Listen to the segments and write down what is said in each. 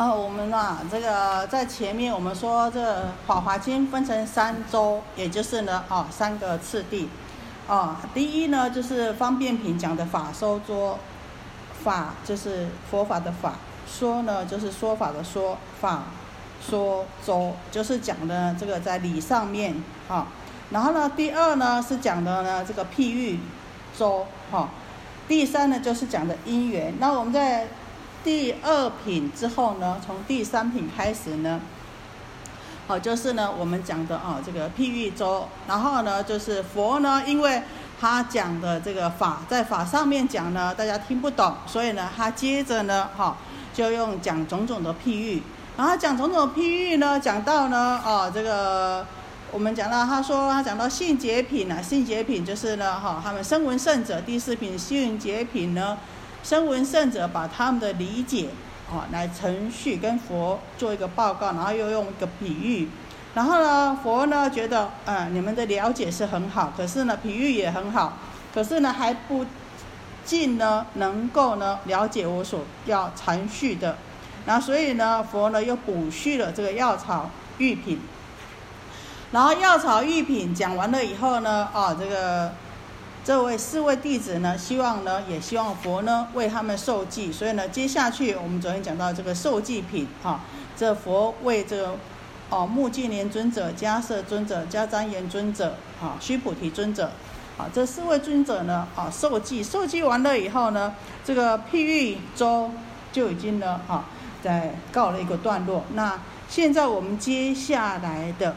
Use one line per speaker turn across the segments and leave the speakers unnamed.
啊，我们啊，这个在前面我们说这《法华经》分成三周，也就是呢，啊，三个次第。啊，第一呢就是方便品讲的法收桌，法就是佛法的法，说呢就是说法的说，法说周就是讲的这个在理上面啊。然后呢，第二呢是讲的呢这个譬喻周哈，第三呢就是讲的因缘。那我们在第二品之后呢，从第三品开始呢，好，就是呢，我们讲的啊，这个譬喻周，然后呢，就是佛呢，因为他讲的这个法在法上面讲呢，大家听不懂，所以呢，他接着呢，哈，就用讲种种的譬喻，然后讲种种譬喻呢，讲到呢，啊，这个我们讲到，他说他讲到性解品啊，性解品就是呢，哈，他们声闻圣者第四品性解品呢。声闻圣者把他们的理解啊来程序跟佛做一个报告，然后又用一个比喻，然后呢佛呢觉得啊你们的了解是很好，可是呢比喻也很好，可是呢还不尽呢能够呢了解我所要阐叙的，然后所以呢佛呢又补叙了这个药草玉品，然后药草玉品讲完了以后呢啊这个。这位四位弟子呢，希望呢，也希望佛呢为他们受记，所以呢，接下去我们昨天讲到这个受记品啊，这佛为这个哦目犍连尊者、迦摄尊者、迦旃延尊者啊、须菩提尊者啊，这四位尊者呢啊受记，受记完了以后呢，这个譬喻周就已经呢啊在告了一个段落。那现在我们接下来的。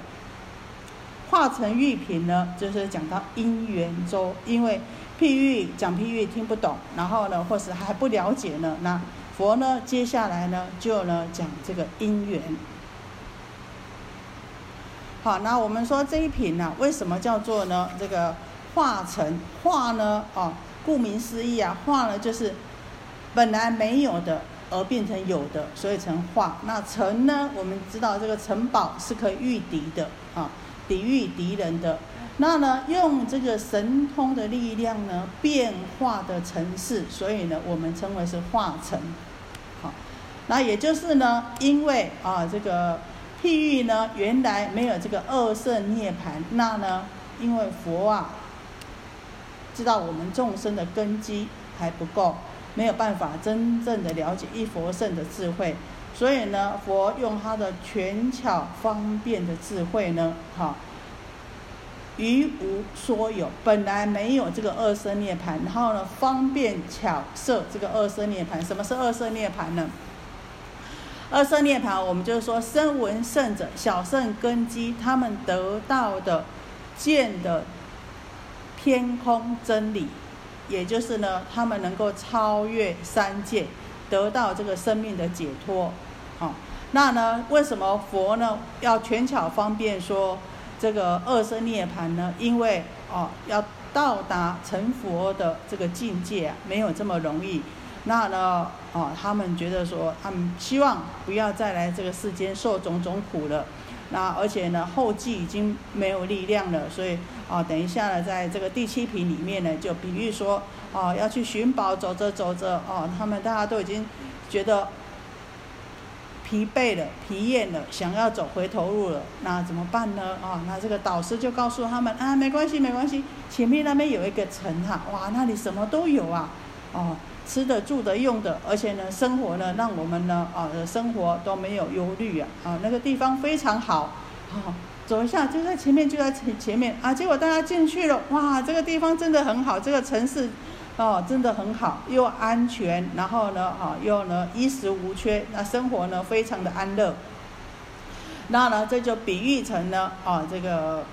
化成玉品呢，就是讲到因缘周，因为譬喻讲譬喻听不懂，然后呢，或是还不了解呢，那佛呢，接下来呢，就呢讲这个因缘。好，那我们说这一品呢，为什么叫做呢这个化成化呢？哦，顾名思义啊，化呢就是本来没有的而变成有的，所以成化。那成呢，我们知道这个城堡是可以御敌的啊。抵御敌人的，那呢，用这个神通的力量呢，变化的城市，所以呢，我们称为是化城。好，那也就是呢，因为啊，这个譬喻呢，原来没有这个二圣涅盘，那呢，因为佛啊，知道我们众生的根基还不够，没有办法真正的了解一佛圣的智慧。所以呢，佛用他的权巧方便的智慧呢，哈，于无所有，本来没有这个二色涅盘，然后呢，方便巧设这个二色涅盘。什么是二色涅盘呢？二色涅盘，我们就是说，声闻圣者、小圣根基，他们得到的见的天空真理，也就是呢，他们能够超越三界。得到这个生命的解脱，好，那呢？为什么佛呢要权巧方便说这个二生涅槃呢？因为哦，要到达成佛的这个境界没有这么容易。那呢，哦，他们觉得说，他们希望不要再来这个世间受种种苦了。那而且呢，后继已经没有力量了，所以啊，等一下呢，在这个第七品里面呢，就比喻说。哦，要去寻宝，走着走着，哦，他们大家都已经觉得疲惫了、疲厌了，想要走回头路了。那怎么办呢？啊，那这个导师就告诉他们啊，没关系，没关系，前面那边有一个城哈，哇，那里什么都有啊，哦，吃的、住的、用的，而且呢，生活呢，让我们呢，啊，生活都没有忧虑啊，啊，那个地方非常好，好。走一下，就在前面，就在前前面啊！结果大家进去了，哇，这个地方真的很好，这个城市，哦，真的很好，又安全，然后呢，啊，又呢衣食无缺，那生活呢非常的安乐。那呢，这就比喻成呢，啊，这个，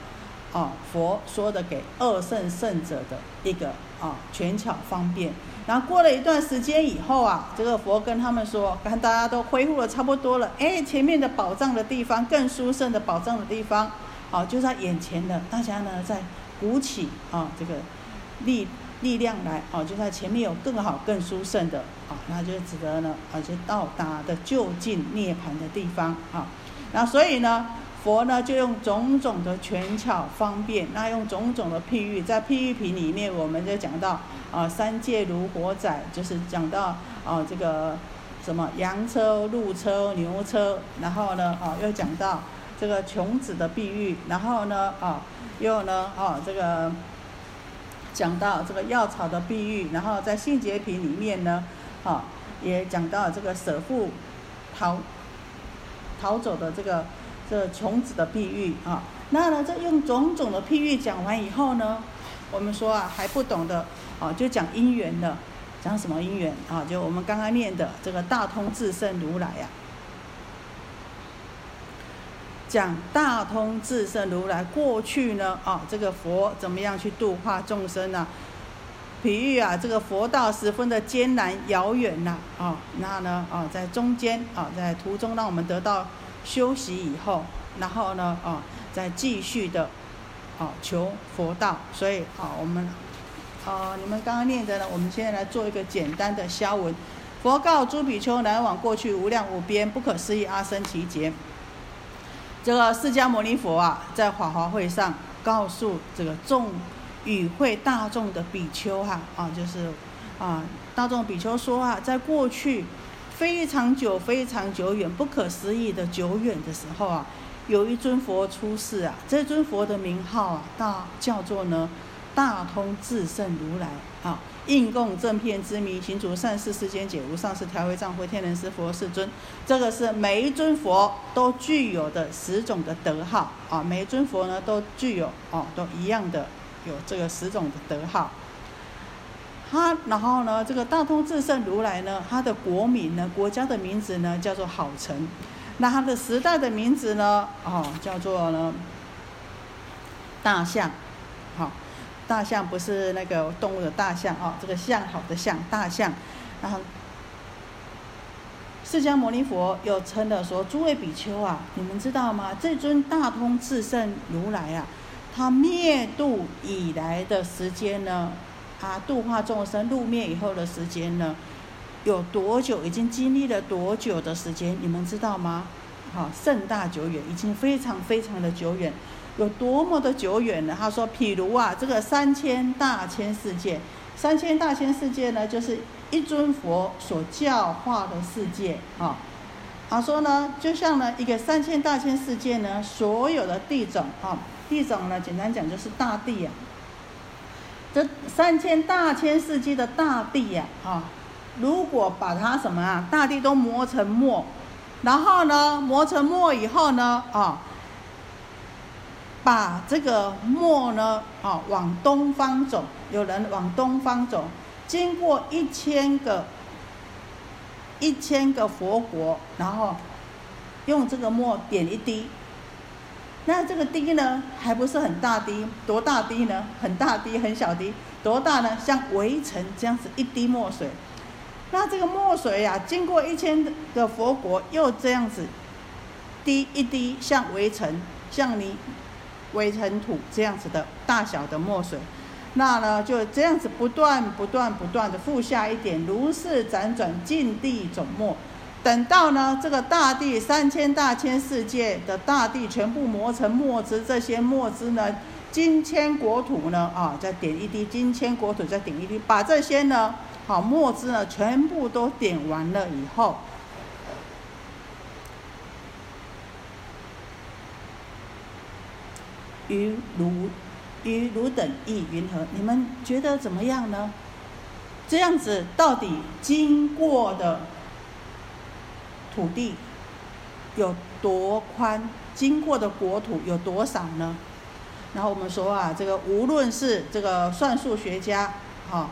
啊，佛说的给二圣圣者的一个啊权巧方便。然后过了一段时间以后啊，这个佛跟他们说，看大家都恢复了差不多了，哎，前面的宝藏的地方，更殊胜的宝藏的地方，好就在眼前的，大家呢在鼓起啊这个力力量来，哦，就在前面有更好更殊胜的，啊，那就值得呢，而且到达的就近涅槃的地方，啊，那所以呢。佛呢，就用种种的权巧方便，那用种种的譬喻，在譬喻品里面，我们就讲到啊，三界如火仔，就是讲到啊，这个什么羊车、鹿车、牛车，然后呢，啊，又讲到这个穷子的碧玉，然后呢，啊，又呢，啊，这个讲到这个药草的碧玉，然后在性洁品里面呢，啊，也讲到这个舍父逃逃走的这个这穷子的碧玉啊。那呢，这用种种的譬喻讲完以后呢，我们说啊还不懂的，啊就讲因缘了，讲什么因缘啊？就我们刚刚念的这个大通智胜如来呀，讲大通智胜如来过去呢，啊这个佛怎么样去度化众生呢？比喻啊这个佛道十分的艰难遥远呐，啊那呢啊在中间啊在途中让我们得到休息以后，然后呢啊。再继续的，啊，求佛道，所以啊，我们，啊，你们刚刚念的呢，我们现在来做一个简单的消文。佛告诸比丘：来往过去无量无边不可思议阿僧祇劫。这个释迦牟尼佛啊，在法华会上告诉这个众与会大众的比丘哈，啊，就是啊，大众比丘说啊，在过去非常久、非常久远、不可思议的久远的时候啊。有一尊佛出世啊，这尊佛的名号啊，大叫做呢大通智胜如来啊，应供正片之名，行主善事世间解无上士调会藏会天人师佛世尊。这个是每一尊佛都具有的十种的德号啊，每一尊佛呢都具有哦，都一样的有这个十种的德号。他然后呢，这个大通智胜如来呢，他的国名呢，国家的名字呢，叫做好成。那他的时代的名字呢？哦，叫做呢大象，大象不是那个动物的大象哦，这个象好的象，大象。然后释迦牟尼佛又称了说：诸位比丘啊，你们知道吗？这尊大通智胜如来啊，他灭度以来的时间呢？啊，度化众生入灭以后的时间呢？有多久？已经经历了多久的时间？你们知道吗？好，甚大久远，已经非常非常的久远，有多么的久远呢？他说，譬如啊，这个三千大千世界，三千大千世界呢，就是一尊佛所教化的世界啊。他说呢，就像呢一个三千大千世界呢，所有的地种啊，地种呢，简单讲就是大地呀。这三千大千世界的大地呀，啊。如果把它什么啊，大地都磨成沫，然后呢，磨成沫以后呢，啊，把这个墨呢，啊，往东方走，有人往东方走，经过一千个一千个佛国，然后用这个墨点一滴，那这个滴呢，还不是很大滴，多大滴呢？很大滴，很小滴，多大呢？像围城这样子一滴墨水。那这个墨水呀，经过一千个佛国，又这样子滴一滴，像围城、像你微尘土这样子的大小的墨水，那呢就这样子不断、不断、不断的覆下一点，如是辗转尽地总墨，等到呢这个大地三千大千世界的大地全部磨成墨汁，这些墨汁呢，金铅国土呢啊，再点一滴，金铅国土再点一滴，把这些呢。好，墨汁呢，全部都点完了以后，于如于如等意云何？你们觉得怎么样呢？这样子到底经过的土地有多宽？经过的国土有多少呢？然后我们说啊，这个无论是这个算术学家，哈。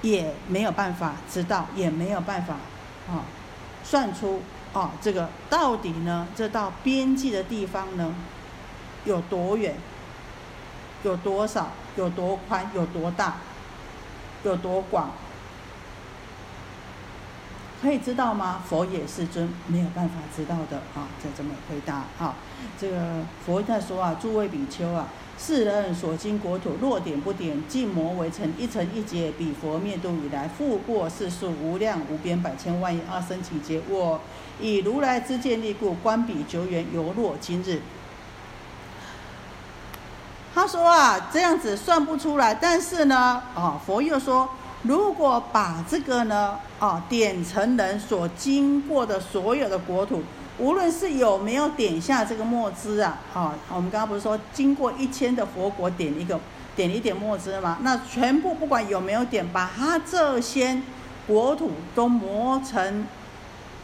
也没有办法知道，也没有办法啊，算出啊，这个到底呢？这到边际的地方呢，有多远？有多少？有多宽？有多大？有多广？可以知道吗？佛也是尊，没有办法知道的啊！再这么回答啊，这个佛在说啊，诸位比丘啊。世人所经国土，若点不点，尽磨为尘，一尘一劫，比佛灭度以来，复过世数无量无边百千万亿阿僧祇劫。我以如来之见力故，观彼久远，犹若今日。他说啊，这样子算不出来，但是呢，啊，佛又说，如果把这个呢，啊，点成人所经过的所有的国土，无论是有没有点下这个墨汁啊，啊，我们刚刚不是说经过一千的佛国点一个点一点墨汁吗？那全部不管有没有点，把它这些国土都磨成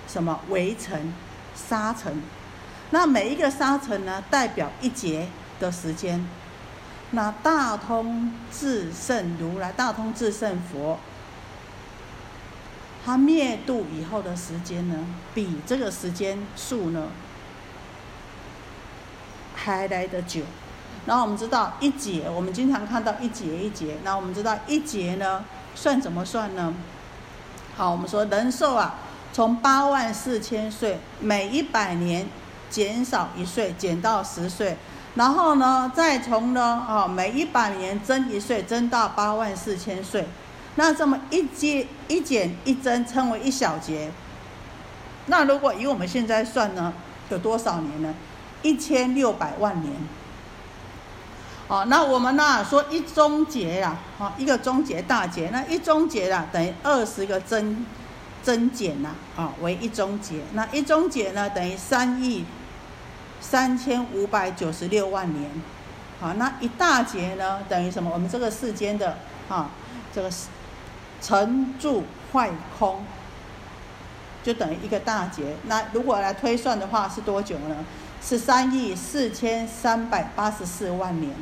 什么围城、沙尘，那每一个沙尘呢，代表一劫的时间。那大通至圣如来，大通至圣佛，它灭度以后的时间呢，比这个时间数呢还来得久。然后我们知道一劫，我们经常看到一劫一劫。那我们知道一劫呢，算怎么算呢？好，我们说人寿啊，从八万四千岁，每一百年减少一岁，减到十岁。然后呢，再从呢，啊，每一百年增一岁，增到八万四千岁。那这么一减一减一增，称为一小节。那如果以我们现在算呢，有多少年呢？一千六百万年。哦，那我们呢说一中节呀，啊，一个中节大节，那一中节啦等于二十个增增减呐，啊，为一中节。那一中节呢等于三亿。三千五百九十六万年，好，那一大节呢，等于什么？我们这个世间的啊，这个成住坏空，就等于一个大劫。那如果来推算的话，是多久呢？是三亿四千三百八十四万年。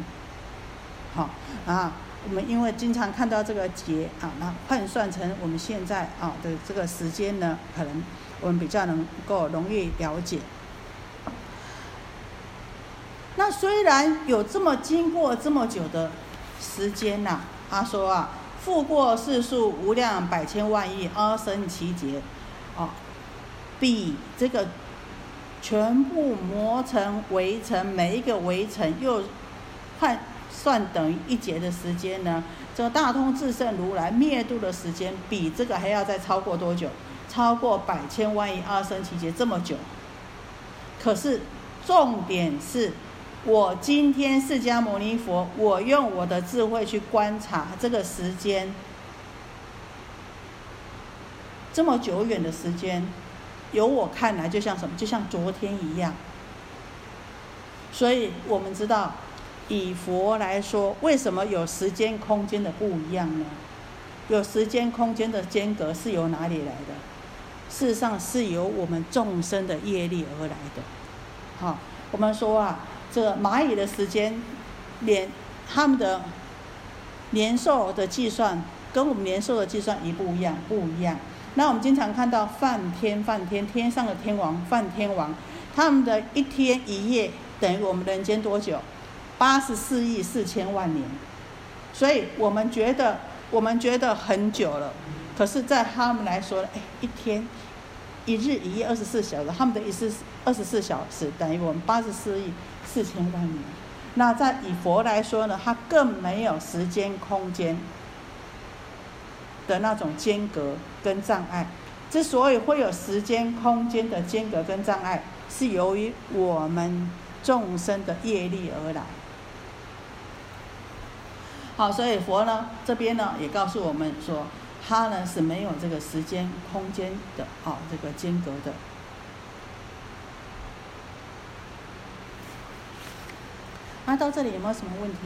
好啊，我们因为经常看到这个劫啊，那换算成我们现在啊的这个时间呢，可能我们比较能够容易了解。那虽然有这么经过这么久的时间呐，他说啊，复过世数无量百千万亿阿僧祇劫，啊，比这个全部磨成围城，每一个围城又换算等于一劫的时间呢？这个大通智胜如来灭度的时间，比这个还要再超过多久？超过百千万亿阿僧祇劫这么久。可是重点是。我今天释迦牟尼佛，我用我的智慧去观察这个时间，这么久远的时间，由我看来就像什么？就像昨天一样。所以我们知道，以佛来说，为什么有时间空间的不一样呢？有时间空间的间隔是由哪里来的？事实上是由我们众生的业力而来的。好，我们说啊。这蚂蚁的时间，年，他们的年寿的计算跟我们年寿的计算一不一样？不一样。那我们经常看到梵天，梵天天上的天王，梵天王，他们的一天一夜等于我们人间多久？八十四亿四千万年。所以我们觉得我们觉得很久了，可是，在他们来说，哎，一天。一日一夜二十四小时，他们的意思是二十四小时等于我们八十四亿四千万年。那在以佛来说呢，它更没有时间空间的那种间隔跟障碍。之所以会有时间空间的间隔跟障碍，是由于我们众生的业力而来。好，所以佛呢这边呢也告诉我们说。它呢是没有这个时间空间的啊，这个间隔的。那到这里有没有什么问题？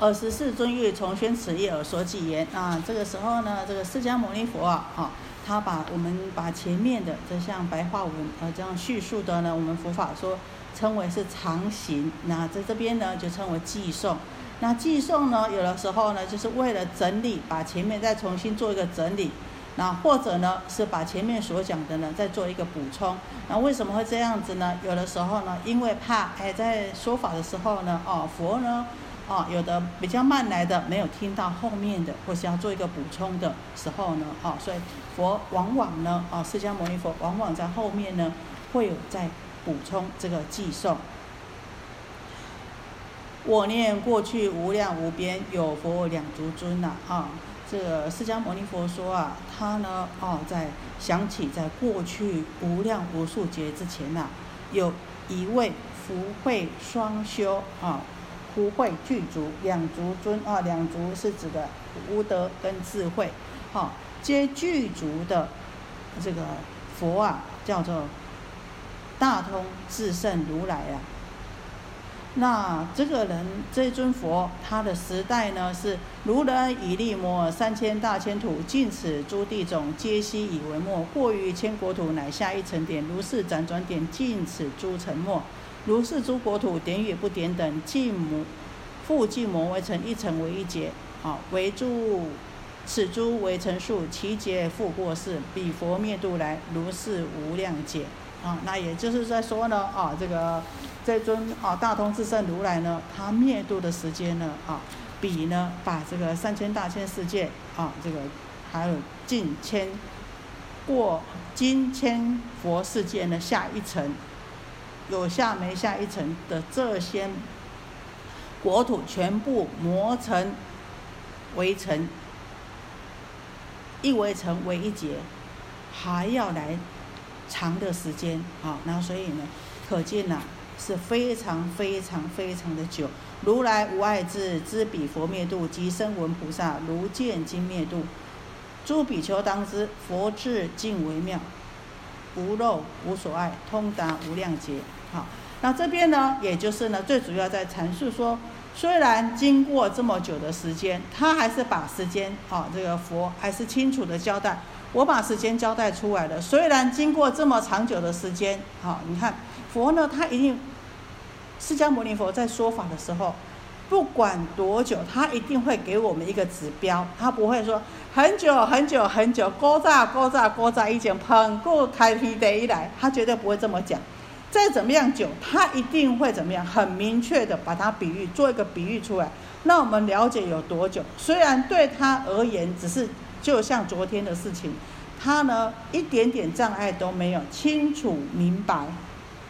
二十四尊欲重宣此业而说偈言啊，这个时候呢，这个释迦牟尼佛啊，他把我们把前面的这像白话文啊这样叙述的呢，我们佛法说称为是常行，那在这边呢就称为寄诵。那寄诵呢，有的时候呢，就是为了整理，把前面再重新做一个整理，那或者呢，是把前面所讲的呢，再做一个补充。那为什么会这样子呢？有的时候呢，因为怕哎，在说法的时候呢，哦，佛呢，哦，有的比较慢来的，没有听到后面的，或是要做一个补充的时候呢，哦，所以佛往往呢，哦，释迦牟尼佛往往在后面呢，会有在补充这个寄诵。我念过去无量无边有佛两足尊呐啊，这个释迦牟尼佛说啊，他呢哦在想起在过去无量无数劫之前呐，有一位福慧双修啊，福慧具足两足尊啊，两足是指的无德跟智慧，好，皆具足的这个佛啊，叫做大通至圣如来啊。那这个人这尊佛，他的时代呢是如人以力摩三千大千土，尽此诸地种，皆悉以为末。过于千国土，乃下一层点，如是辗转点，尽此诸尘末。如是诸国土，点与不点等，尽摩复尽摩为成一层为一劫，啊，为诸此诸为成数，其劫复过世，彼佛灭度来，如是无量劫。啊，那也就是在说呢，啊，这个这尊啊大通智胜如来呢，他灭度的时间呢，啊，比呢把这个三千大千世界啊，这个还有近千过金千佛世界呢下一层，有下没下一层的这些国土全部磨成围城，一围城为一劫，还要来。长的时间啊，那所以呢，可见呢是非常非常非常的久。如来无爱智，知彼佛灭度，即声闻菩萨如见经灭度。诸比丘当知，佛智尽为妙，无漏无所爱，通达无量劫。好，那这边呢，也就是呢，最主要在阐述说，虽然经过这么久的时间，他还是把时间啊，这个佛还是清楚的交代。我把时间交代出来了。虽然经过这么长久的时间，好，你看佛呢，他一定释迦牟尼佛在说法的时候，不管多久，他一定会给我们一个指标，他不会说很久很久很久，高炸高炸高炸一讲喷过开辟的一来，他绝对不会这么讲。再怎么样久，他一定会怎么样，很明确的把它比喻，做一个比喻出来，让我们了解有多久。虽然对他而言，只是。就像昨天的事情，他呢一点点障碍都没有，清楚明白，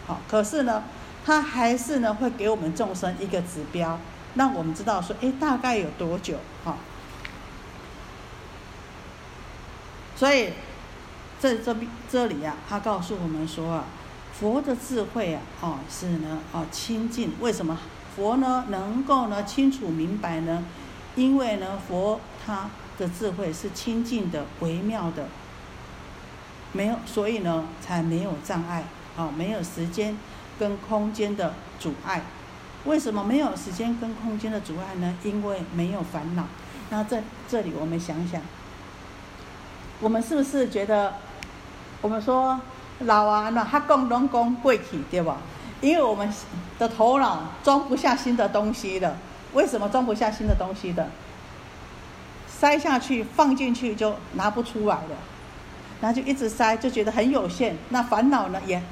好，可是呢，他还是呢会给我们众生一个指标，让我们知道说，哎，大概有多久，哈。所以，在这边这里啊，他告诉我们说啊，佛的智慧啊，哦是呢，哦清净，为什么佛呢能够呢清楚明白呢？因为呢佛他。的智慧是清净的、微妙的，没有，所以呢，才没有障碍，啊，没有时间跟空间的阻碍。为什么没有时间跟空间的阻碍呢？因为没有烦恼。那这这里我们想想，我们是不是觉得，我们说老啊，那他讲拢讲过去，对吧？因为我们的头脑装不下新的东西了。为什么装不下新的东西的？塞下去，放进去就拿不出来了，然后就一直塞，就觉得很有限。那烦恼呢，也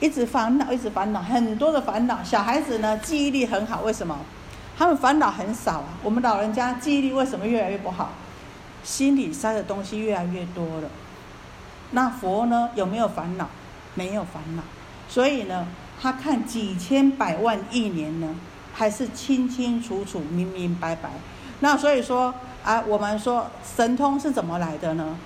一直烦恼，一直烦恼，很多的烦恼。小孩子呢，记忆力很好，为什么？他们烦恼很少啊。我们老人家记忆力为什么越来越不好？心里塞的东西越来越多了。那佛呢，有没有烦恼？没有烦恼。所以呢，他看几千百万亿年呢，还是清清楚楚、明明白白。那所以说。啊，我们说神通是怎么来的呢？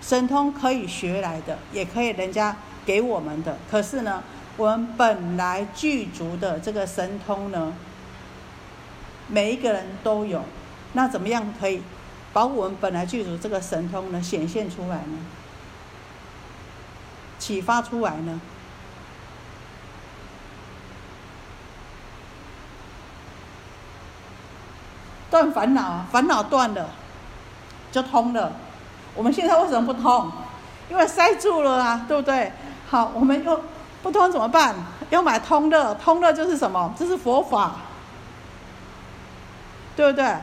神通可以学来的，也可以人家给我们的。可是呢，我们本来具足的这个神通呢，每一个人都有。那怎么样可以把我们本来具足这个神通呢显现出来呢？启发出来呢？断烦恼，烦恼断了，就通了。我们现在为什么不通？因为塞住了啊，对不对？好，我们又不通怎么办？要买通乐，通乐就是什么？这是佛法，对不对？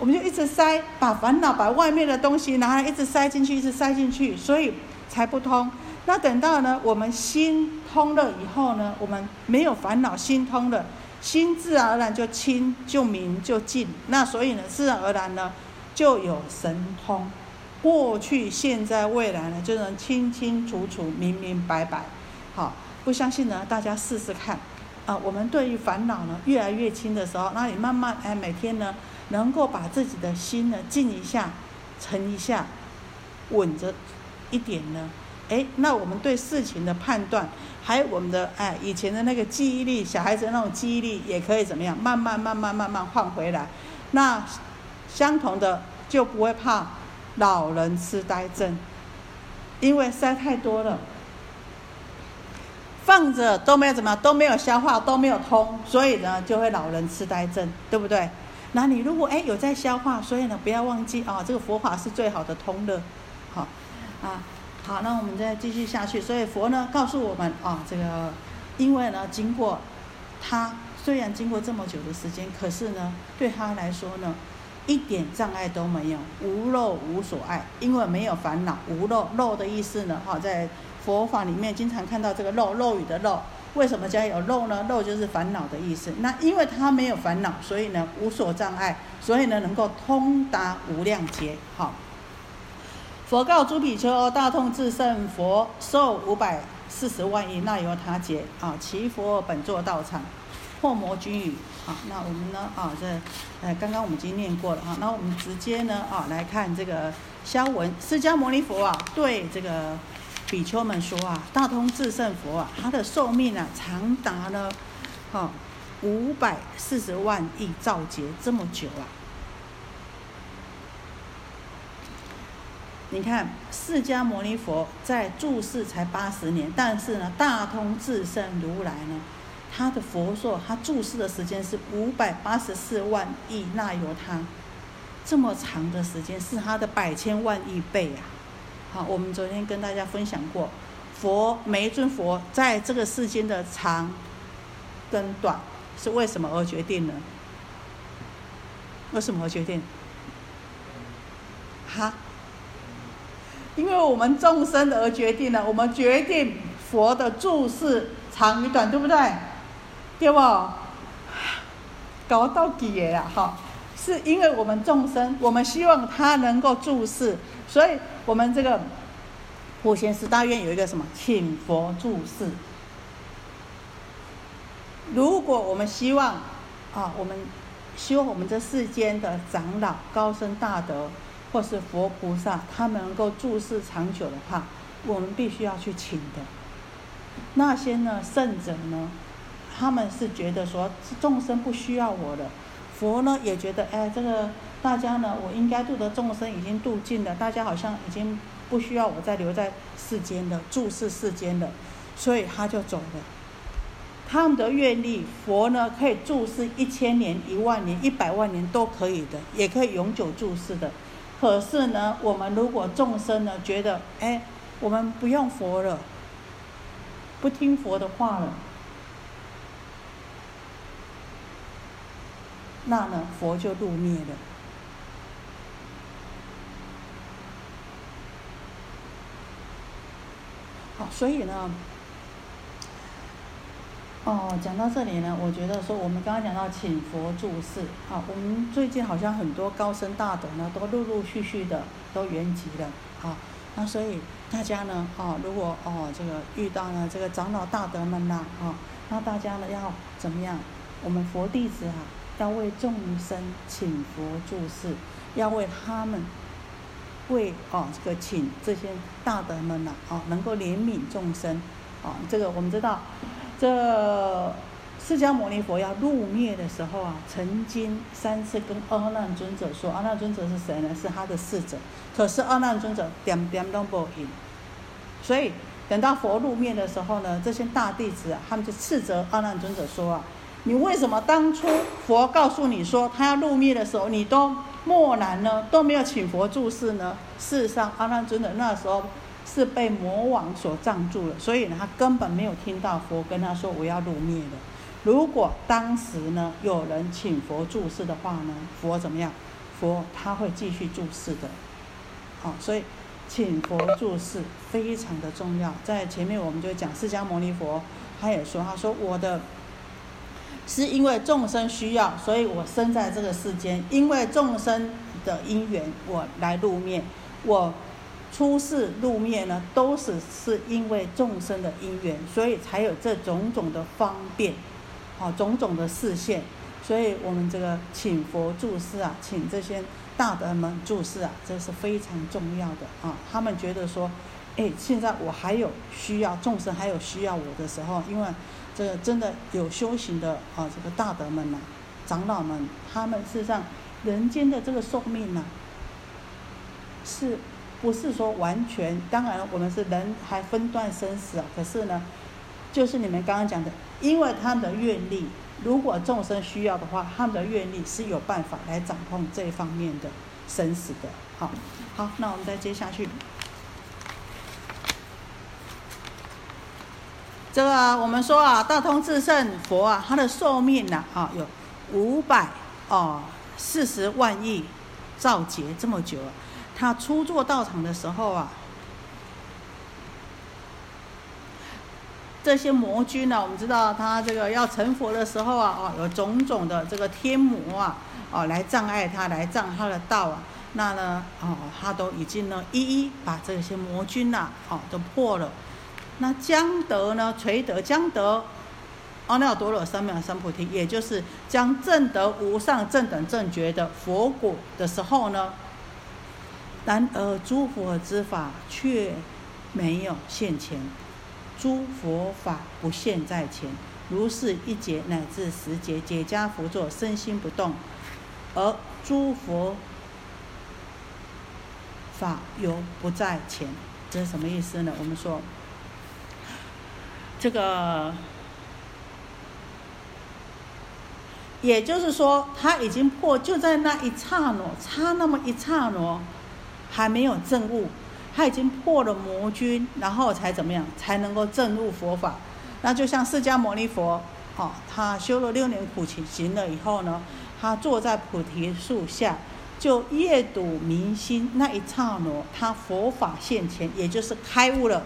我们就一直塞，把烦恼、把外面的东西拿来，一直塞进去，一直塞进去，所以才不通。那等到呢，我们心通了以后呢，我们没有烦恼，心通了。心自然而然就清就明就净，那所以呢，自然而然呢，就有神通，过去、现在、未来呢，就能清清楚楚、明明白白。好，不相信呢，大家试试看。啊，我们对于烦恼呢越来越轻的时候，那你慢慢哎，每天呢，能够把自己的心呢静一下、沉一下、稳着一点呢，哎，那我们对事情的判断，还有我们的哎以前的那个记忆力，小孩子那种记忆力也可以怎么样，慢慢慢慢慢慢换回来。那相同的就不会怕老人痴呆症，因为塞太多了，放着都没有怎么样，都没有消化，都没有通，所以呢就会老人痴呆症，对不对？那你如果哎有在消化，所以呢不要忘记啊，这个佛法是最好的通乐，好啊。好，那我们再继续下去。所以佛呢告诉我们啊，这个因为呢经过他虽然经过这么久的时间，可是呢对他来说呢一点障碍都没有，无漏无所爱，因为没有烦恼。无漏漏的意思呢，哈，在佛法里面经常看到这个漏漏语的漏，为什么叫有漏呢？漏就是烦恼的意思。那因为他没有烦恼，所以呢无所障碍，所以呢能够通达无量劫。好。佛告诸比丘：大通智胜佛受五百四十万亿那由他劫啊！其佛本座道场，破魔君语啊！那我们呢啊？这呃，刚刚我们已经念过了哈。那我们直接呢啊来看这个消文。释迦牟尼佛啊，对这个比丘们说啊：大通智胜佛啊，他的寿命啊长达呢，哈五百四十万亿兆劫这么久啊！你看，释迦牟尼佛在住世才八十年，但是呢，大通智胜如来呢，他的佛寿，他住世的时间是五百八十四万亿那由他，这么长的时间是他的百千万亿倍啊！好，我们昨天跟大家分享过，佛每一尊佛在这个世间的长跟短是为什么而决定呢？为什么而决定？哈？因为我们众生而决定了，我们决定佛的注视长与短，对不对？对不？搞到底了哈，是因为我们众生，我们希望他能够注视，所以我们这个普贤十大愿有一个什么，请佛注视。如果我们希望啊，我们希望我们这世间的长老高僧大德。或是佛菩萨，他们能够住世长久的话，我们必须要去请的。那些呢圣者呢，他们是觉得说众生不需要我的，佛呢也觉得哎，这个大家呢，我应该度的众生已经度尽了，大家好像已经不需要我再留在世间的注视世间了，所以他就走了。他们的愿力，佛呢可以注视一千年、一万年、一百万年都可以的，也可以永久注视的。可是呢，我们如果众生呢觉得，哎，我们不用佛了，不听佛的话了，那呢，佛就入灭了。好，所以呢。哦，讲到这里呢，我觉得说我们刚刚讲到请佛注释，啊，我们最近好像很多高僧大德呢，都陆陆续续的都圆寂了，啊，那所以大家呢，哦，如果哦这个遇到呢这个长老大德们呐，啊，那大家呢要怎么样？我们佛弟子啊，要为众生请佛注释，要为他们为哦这个请这些大德们呐，啊，能够怜悯众生，啊，这个我们知道。这释迦牟尼佛要入灭的时候啊，曾经三次跟阿难尊者说：“阿难尊者是谁呢？是他的侍者。可是阿难尊者点点都不应。所以等到佛入灭的时候呢，这些大弟子啊，他们就斥责阿难尊者说啊：你为什么当初佛告诉你说他要入灭的时候，你都默然呢，都没有请佛注释呢？事实上，阿难尊者那时候。是被魔王所障住了，所以呢，他根本没有听到佛跟他说我要入灭的。如果当时呢有人请佛注释的话呢，佛怎么样？佛他会继续注释的。好，所以请佛注释非常的重要。在前面我们就讲释迦牟尼佛，他也说，他说我的是因为众生需要，所以我生在这个世间，因为众生的因缘，我来入灭，我。出世入灭呢，都是是因为众生的因缘，所以才有这种种的方便，好种种的视线。所以我们这个请佛注释啊，请这些大德们注释啊，这是非常重要的啊。他们觉得说，哎，现在我还有需要众生还有需要我的时候，因为这个真的有修行的啊，这个大德们呐，长老们，他们事实上人间的这个寿命呐，是不是说完全？当然我们是人还分段生死啊，可是呢，就是你们刚刚讲的，因为他们的愿力，如果众生需要的话，他们的愿力是有办法来掌控这一方面的生死的。好，好，那我们再接下去。这个我们说啊，大通智胜佛啊，他的寿命呢啊有五百哦四十万亿兆劫这么久了。他初坐道场的时候啊，这些魔君呢，我们知道他这个要成佛的时候啊，哦有种种的这个天魔啊，哦来障碍他，来障他的道啊。那呢哦，他都已经呢一一把这些魔君呐哦都破了。那将得呢？垂得将得阿耨多罗三藐三菩提，也就是将正得无上正等正觉的佛果的时候呢？然而诸佛之法却没有现前，诸佛法不现在前，如是一劫乃至十劫，解家佛作身心不动，而诸佛法犹不在前，这是什么意思呢？我们说。这个，也就是说，他已经破，就在那一刹那，差那么一刹那，还没有证悟，他已经破了魔君，然后才怎么样，才能够证悟佛法。那就像释迦牟尼佛，哦，他修了六年苦行行了以后呢，他坐在菩提树下，就夜睹明心，那一刹那，他佛法现前，也就是开悟了。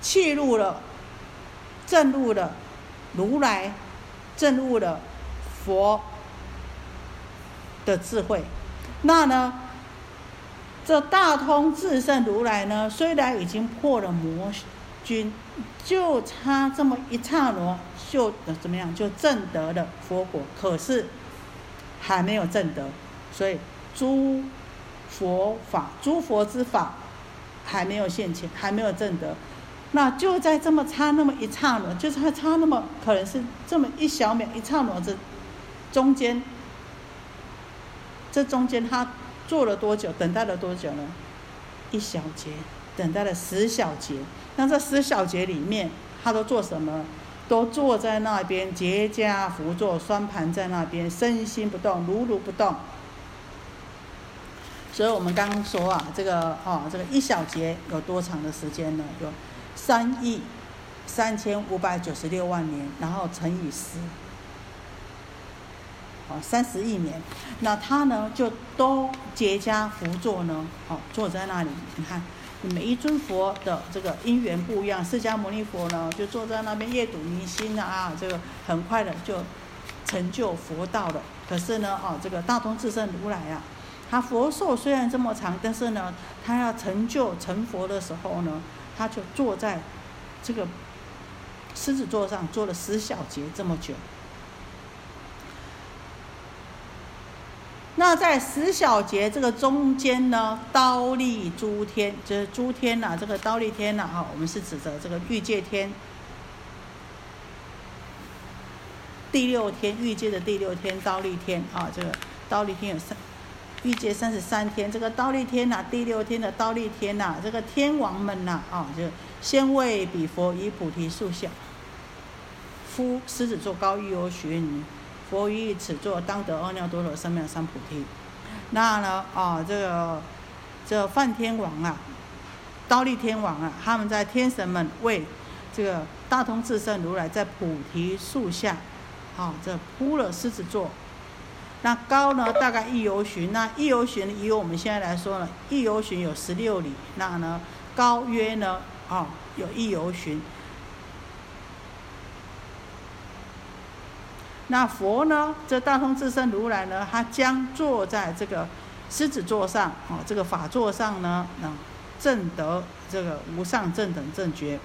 契入了，证悟了如来，证悟了佛的智慧。那呢，这大通智胜如来呢，虽然已经破了魔君，就差这么一刹那，就怎么样，就证得了佛果。可是还没有证得，所以诸佛法、诸佛之法还没有现前，还没有证得。那就在这么差那么一刹那，就是还差那么可能是这么一小秒一刹那这中间，这中间他做了多久？等待了多久呢？一小节，等待了十小节。那这十小节里面，他都做什么？都坐在那边结跏趺坐，双盘在那边，身心不动，如如不动。所以我们刚刚说啊，这个哦，这个一小节有多长的时间呢？有。三亿三千五百九十六万年，然后乘以十，哦，三十亿年。那他呢，就都结跏趺坐呢，哦，坐在那里。你看，每一尊佛的这个因缘不一样。释迦牟尼佛呢，就坐在那边夜读明心啊，这个很快的就成就佛道了。可是呢，哦，这个大通智胜如来啊，他佛寿虽然这么长，但是呢，他要成就成佛的时候呢。他就坐在这个狮子座上坐了十小节这么久。那在十小节这个中间呢，刀立诸天，就是诸天呐，这个刀立天呐，哈，我们是指着这个欲界天，第六天欲界的第六天刀立天啊，这个刀立天有三。欲界三十三天，这个刀立天呐，第六天的刀立天呐，这个天王们呐，啊，就先为彼佛以菩提树下，夫狮子座高于由旬，佛于此座当得阿耨多罗三藐三菩提。那呢，啊，这个这梵天王啊，刀立天王啊，他们在天神们为这个大通智胜如来在菩提树下，啊，这铺了狮子座。那高呢？大概一游旬。那一游旬以我们现在来说呢，一游旬有十六里。那呢，高约呢，啊，有一游旬。那佛呢？这大通智胜如来呢，他将坐在这个狮子座上，啊，这个法座上呢，啊，正得这个无上正等正觉。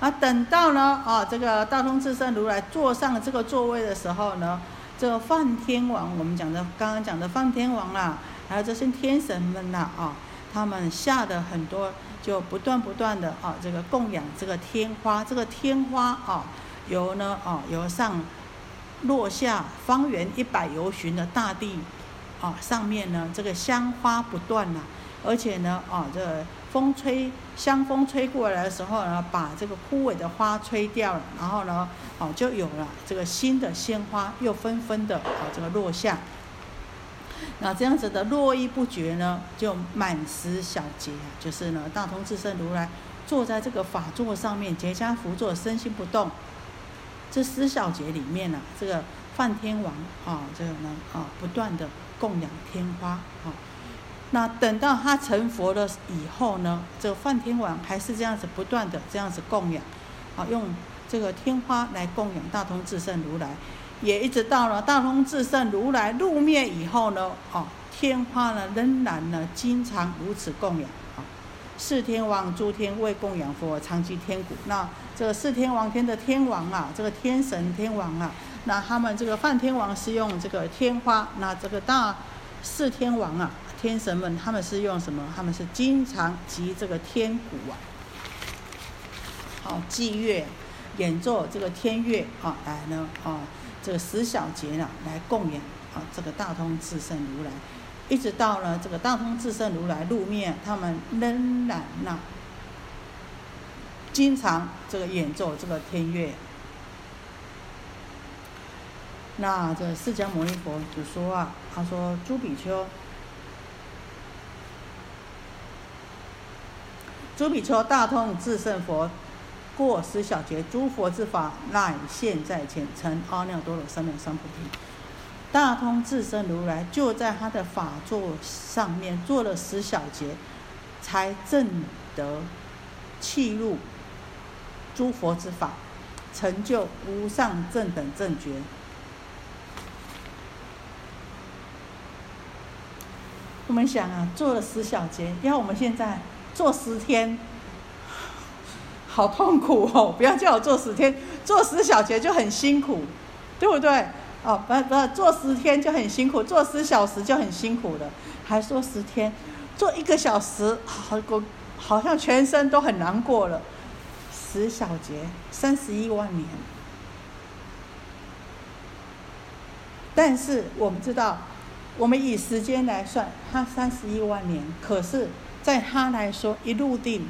啊，等到呢，啊，这个大通智胜如来坐上这个座位的时候呢，这个梵天王，我们讲的刚刚讲的梵天王啦，还有这些天神们呐，啊，他们下的很多，就不断不断的啊，这个供养这个天花，这个天花啊，由呢，啊，由上落下方圆一百由旬的大地，啊，上面呢，这个香花不断呐，而且呢，啊，这。风吹，香风吹过来的时候呢，把这个枯萎的花吹掉了，然后呢，哦，就有了这个新的鲜花，又纷纷的啊，这个落下。那这样子的络绎不绝呢，就满十小节，就是呢，大通智胜如来坐在这个法座上面，结跏趺坐，身心不动。这十小节里面呢，这个梵天王啊，这个呢啊，不断的供养天花啊。那等到他成佛了以后呢，这个梵天王还是这样子不断的这样子供养，啊，用这个天花来供养大通智胜如来，也一直到了大通智圣如来入灭以后呢，哦，天花呢仍然呢经常如此供养，啊，四天王诸天为供养佛长期天鼓，那这个四天王天的天王啊，这个天神天王啊，那他们这个梵天王是用这个天花，那这个大四天王啊。天神们，他们是用什么？他们是经常集这个天鼓啊，好祭乐，演奏这个天乐啊，来呢啊，这个十小节呢，来供养啊这个大通智胜如来，一直到了这个大通智胜如来入灭，他们仍然呐，经常这个演奏这个天乐。那这释迦牟尼佛就说啊，他说诸比丘。诸比丘大通智胜佛过十小节，诸佛之法乃现在前，成阿耨多罗三藐三菩提。大通智身如来就在他的法座上面做了十小节，才证得契入诸佛之法，成就无上正等正觉。我们想啊，做了十小节，要我们现在。做十天，好痛苦哦！不要叫我做十天，做十小节就很辛苦，对不对？哦，不不，做十天就很辛苦，做十小时就很辛苦了，还说十天，做一个小时，好过，好像全身都很难过了。十小节，三十一万年，但是我们知道，我们以时间来算，它三十一万年，可是。在他来说，一入定，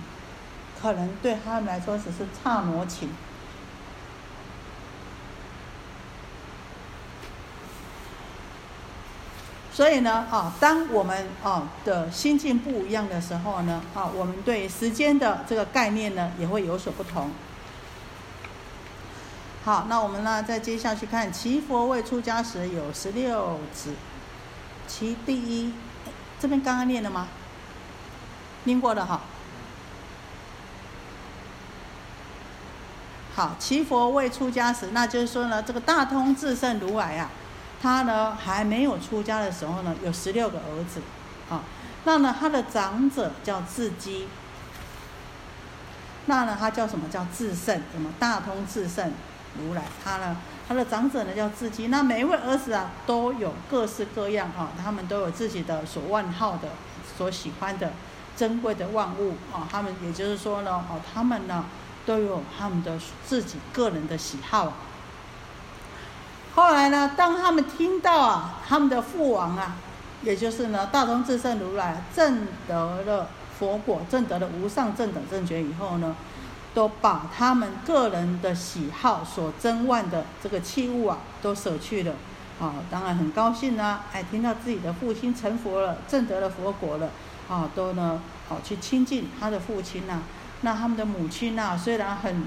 可能对他们来说只是刹那情。所以呢，啊，当我们啊的心境不一样的时候呢，啊，我们对时间的这个概念呢也会有所不同。好，那我们呢再接下去看，祈佛未出家时有十六子，其第一，这边刚刚念了吗？念过的哈，好，祈佛未出家时，那就是说呢，这个大通智胜如来啊，他呢还没有出家的时候呢，有十六个儿子，啊，那呢他的长者叫智基，那呢他叫什么叫智胜？什么大通智胜如来？他呢他的长者呢叫智基，那每一位儿子啊都有各式各样啊，他们都有自己的所万好的、所喜欢的。珍贵的万物啊，他们也就是说呢，哦，他们呢都有他们的自己个人的喜好。后来呢，当他们听到啊，他们的父王啊，也就是呢大通智胜如来证得了佛果，证得了无上正等正觉以后呢，都把他们个人的喜好所珍万的这个器物啊，都舍去了。啊，当然很高兴呢，哎，听到自己的父亲成佛了，证得了佛果了。啊，都呢，好去亲近他的父亲呐。那他们的母亲呐，虽然很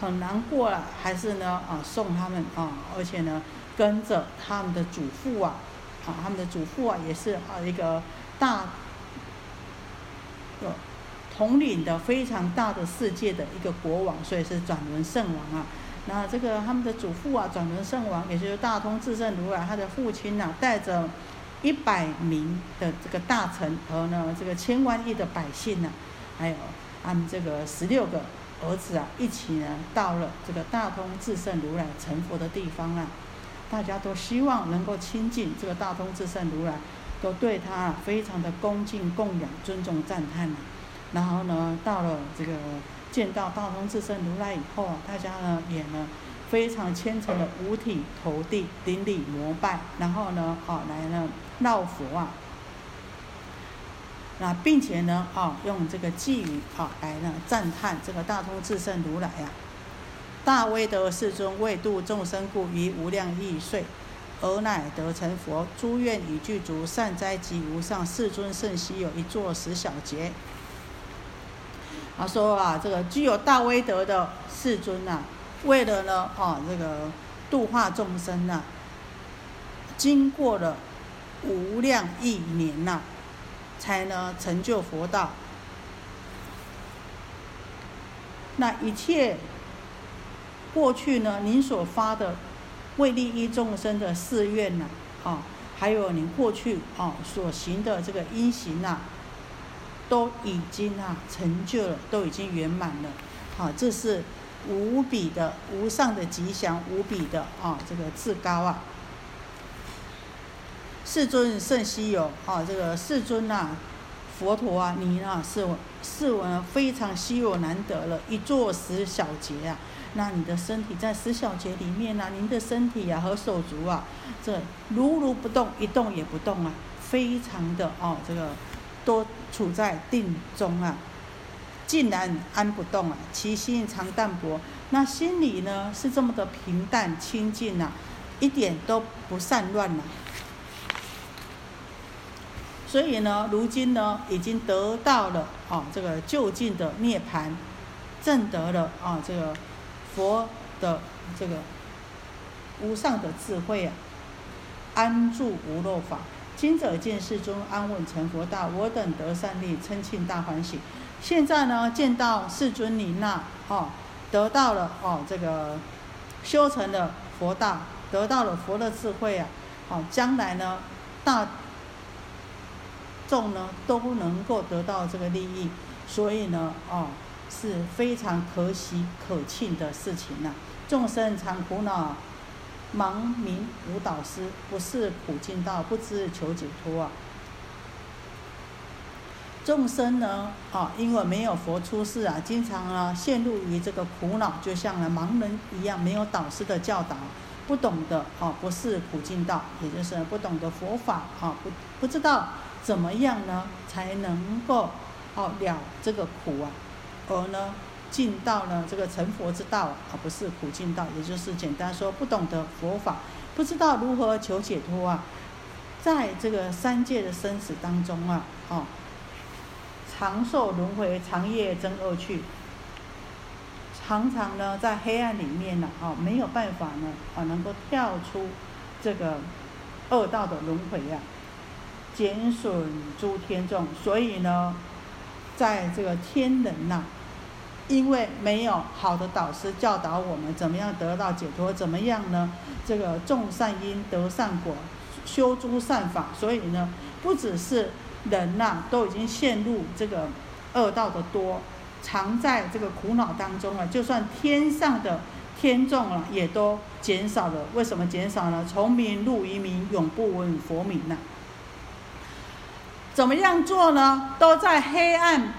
很难过了，还是呢，啊，送他们啊，而且呢，跟着他们的祖父啊，啊，他们的祖父啊，也是啊一个大，统领的非常大的世界的一个国王，所以是转轮圣王啊。那这个他们的祖父啊，转轮圣王，也就是大通智胜如来，他的父亲呐，带着。一百名的这个大臣和呢，这个千万亿的百姓呢，还有他们这个十六个儿子啊，一起呢到了这个大通智胜如来成佛的地方啊，大家都希望能够亲近这个大通智胜如来，都对他非常的恭敬供养、尊重赞叹啊。然后呢，到了这个见到大通智胜如来以后啊，大家呢也呢非常虔诚的五体投地、顶礼膜拜，然后呢，啊来呢绕佛啊。那并且呢，啊，用这个寄语啊来呢赞叹这个大通智胜如来啊，大威德世尊为度众生故，于无量亿岁，而乃得成佛。诸愿已具足，善哉及无上。世尊甚稀有，一座十小节。他说啊，这个具有大威德的世尊呐，为了呢，啊，这个度化众生呐，经过了无量亿年呐。才能成就佛道。那一切过去呢？您所发的为利益众生的誓愿呐，啊，还有您过去啊所行的这个因行呐，都已经啊成就了，都已经圆满了。啊，这是无比的无上的吉祥，无比的啊这个至高啊。世尊甚稀有啊！这个世尊呐，佛陀啊，你啊是是我非常稀有难得了，一座十小节啊。那你的身体在十小节里面呢？您的身体啊和手足啊，这如如不动，一动也不动啊，非常的哦，这个都处在定中啊，竟然安不动啊，其心常淡泊。那心里呢是这么的平淡清净呐，一点都不散乱呐。所以呢，如今呢，已经得到了啊这个就近的涅槃，证得了啊这个佛的这个无上的智慧啊，安住无漏法。今者见世尊安稳成佛道，我等得善利，称庆大欢喜。现在呢，见到世尊您呐，哦，得到了哦这个修成了佛道，得到了佛的智慧啊，哦，将来呢大。众呢都能够得到这个利益，所以呢，哦，是非常可喜可庆的事情呐。众生常苦恼，盲民无导师，不是苦尽道，不知求解脱啊。众生呢，啊，因为没有佛出世啊，经常啊陷入于这个苦恼，就像呢盲人一样，没有导师的教导，不懂得啊，不是苦尽道，也就是不懂得佛法啊，不不知道。怎么样呢？才能够哦了这个苦啊，而呢尽到了这个成佛之道，而不是苦尽道。也就是简单说，不懂得佛法，不知道如何求解脱啊，在这个三界的生死当中啊，哦，长寿轮回，长夜真恶趣，常常呢在黑暗里面呢，哦没有办法呢，啊能够跳出这个恶道的轮回呀。减损诸天众，所以呢，在这个天人呐，因为没有好的导师教导我们怎么样得到解脱，怎么样呢？这个种善因得善果，修诸善法，所以呢，不只是人呐，都已经陷入这个恶道的多，常在这个苦恼当中了。就算天上的天众啊，也都减少了。为什么减少呢？从名入于名，永不闻佛名呐。怎么样做呢？都在黑暗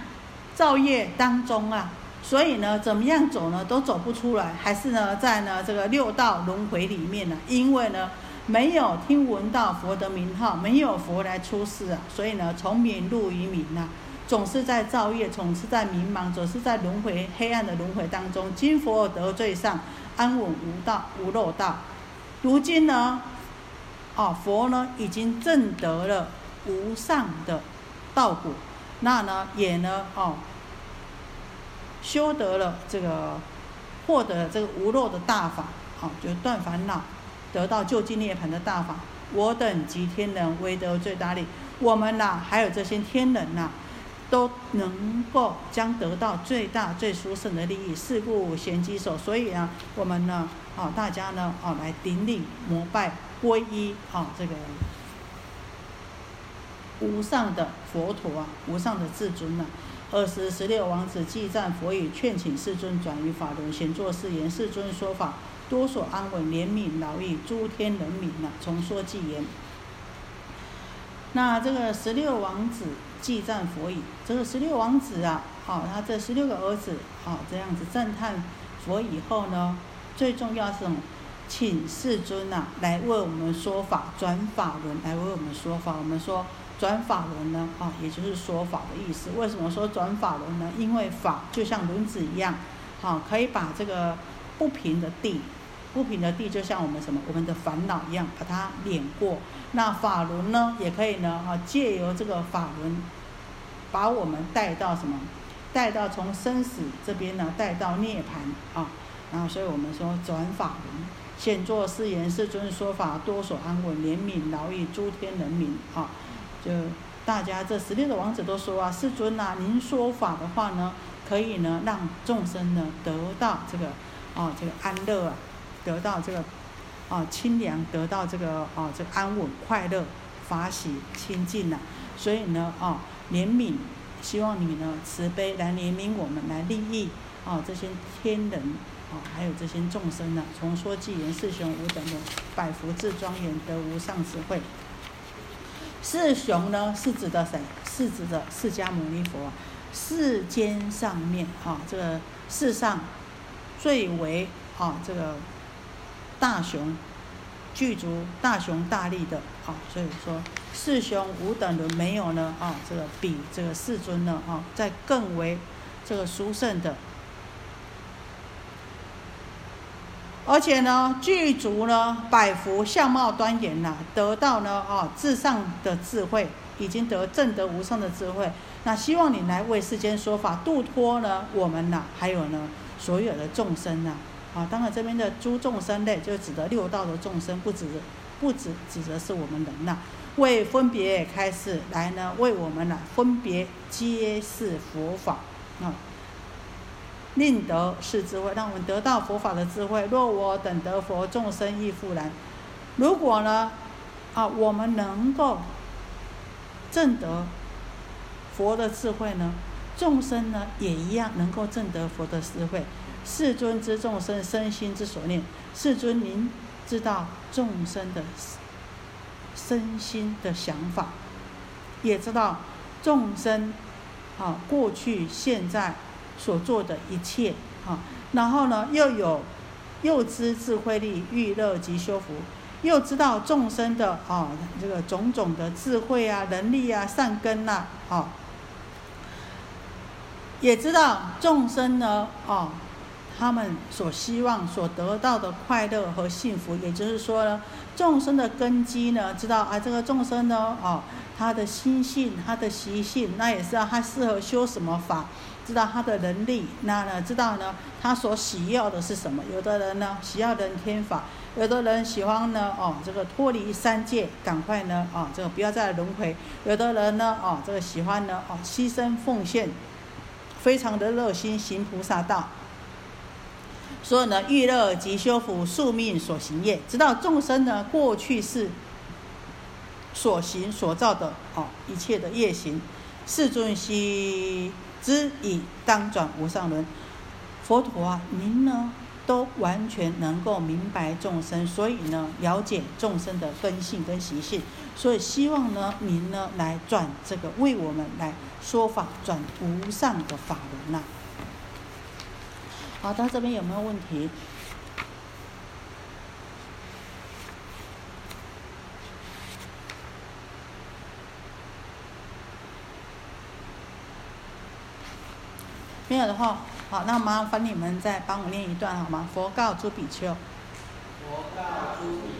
造业当中啊，所以呢，怎么样走呢？都走不出来，还是呢，在呢这个六道轮回里面呢？因为呢，没有听闻到佛的名号，没有佛来出世啊，所以呢，从名入于名呐，总是在造业，总是在迷茫，总是在轮回黑暗的轮回当中。今佛得罪上，安稳无道无漏道。如今呢，哦，佛呢已经证得了。无上的道果，那呢也呢哦，修得了这个获得这个无漏的大法，好，就断烦恼，得到究竟涅槃的大法。我等及天人为得最大利，我们呐还有这些天人呐，都能够将得到最大最殊胜的利益。是故贤稽首，所以啊，我们呢，啊大家呢，啊来顶礼膜拜皈依啊这个。无上的佛陀啊，无上的至尊呐，尔时十六王子祭赞佛语，劝请世尊转于法轮，显作誓言。世尊说法多所安稳，怜悯劳役诸天人民呐，重说偈言。那这个十六王子祭赞佛语，这个十六王子啊，好，他这十六个儿子，好，这样子赞叹佛以后呢，最重要是？请世尊呐来为我们说法，转法轮来为我们说法。我们说转法轮呢，啊，也就是说法的意思。为什么说转法轮呢？因为法就像轮子一样，好，可以把这个不平的地。不平的地就像我们什么，我们的烦恼一样，把它碾过。那法轮呢，也可以呢，啊，借由这个法轮，把我们带到什么？带到从生死这边呢，带到涅槃啊。然后，所以我们说转法轮，现作誓言，世尊说法多所安稳，怜悯劳役诸天人民啊。就大家这十六个王子都说啊，世尊呐，您说法的话呢，可以呢，让众生呢得到这个啊，这个安乐啊。得到这个啊清凉，得到这个啊这个安稳、快乐、法喜、清净呐。所以呢啊怜悯，希望你呢慈悲来怜悯我们，来利益啊这些天人啊，还有这些众生呢。从说偈言：四雄无等的百福智庄严，得无上智慧。四雄呢是指的谁？是指的释迦牟尼佛。世间上面啊，这个世上最为啊这个。大雄，具足大雄大力的啊，所以说四雄五等的没有呢啊，这个比这个世尊呢啊，在更为这个殊胜的，而且呢具足呢百福相貌端严呐，得到呢啊至上的智慧，已经得正得无上的智慧。那希望你来为世间说法，度脱呢我们呐，还有呢所有的众生呐。啊，当然这边的诸众生类就指的六道的众生，不指不指指的是我们人呐。为分别开示来呢，为我们呢分别揭示佛法啊，令得是智慧，让我们得到佛法的智慧。若我等得佛，众生亦复然。如果呢啊，我们能够证得佛的智慧呢，众生呢也一样能够证得佛的智慧。世尊之众生身心之所念，世尊您知道众生的身心的想法，也知道众生啊过去现在所做的一切啊，然后呢又有又知智慧力欲乐及修福，又知道众生的啊这个种种的智慧啊能力啊善根呐啊，也知道众生呢啊。他们所希望所得到的快乐和幸福，也就是说呢，众生的根基呢，知道啊，这个众生呢，哦，他的心性、他的习性，那也知道他适合修什么法，知道他的能力，那呢，知道呢，他所喜要的是什么。有的人呢，喜要人天法；有的人喜欢呢，哦，这个脱离三界，赶快呢，哦，这个不要再轮回；有的人呢，哦，这个喜欢呢，哦，牺牲奉献，非常的热心行菩萨道。所以呢，欲乐即修福宿命所行业，知道众生呢过去是所行所造的哦一切的业行，世尊悉知以当转无上轮。佛陀啊，您呢都完全能够明白众生，所以呢了解众生的根性跟习性，所以希望呢您呢来转这个为我们来说法，转无上的法轮呐。好，到这边有没有问题？没有的话，好，那麻烦你们再帮我念一段好吗？佛告诸比丘。佛告诸比。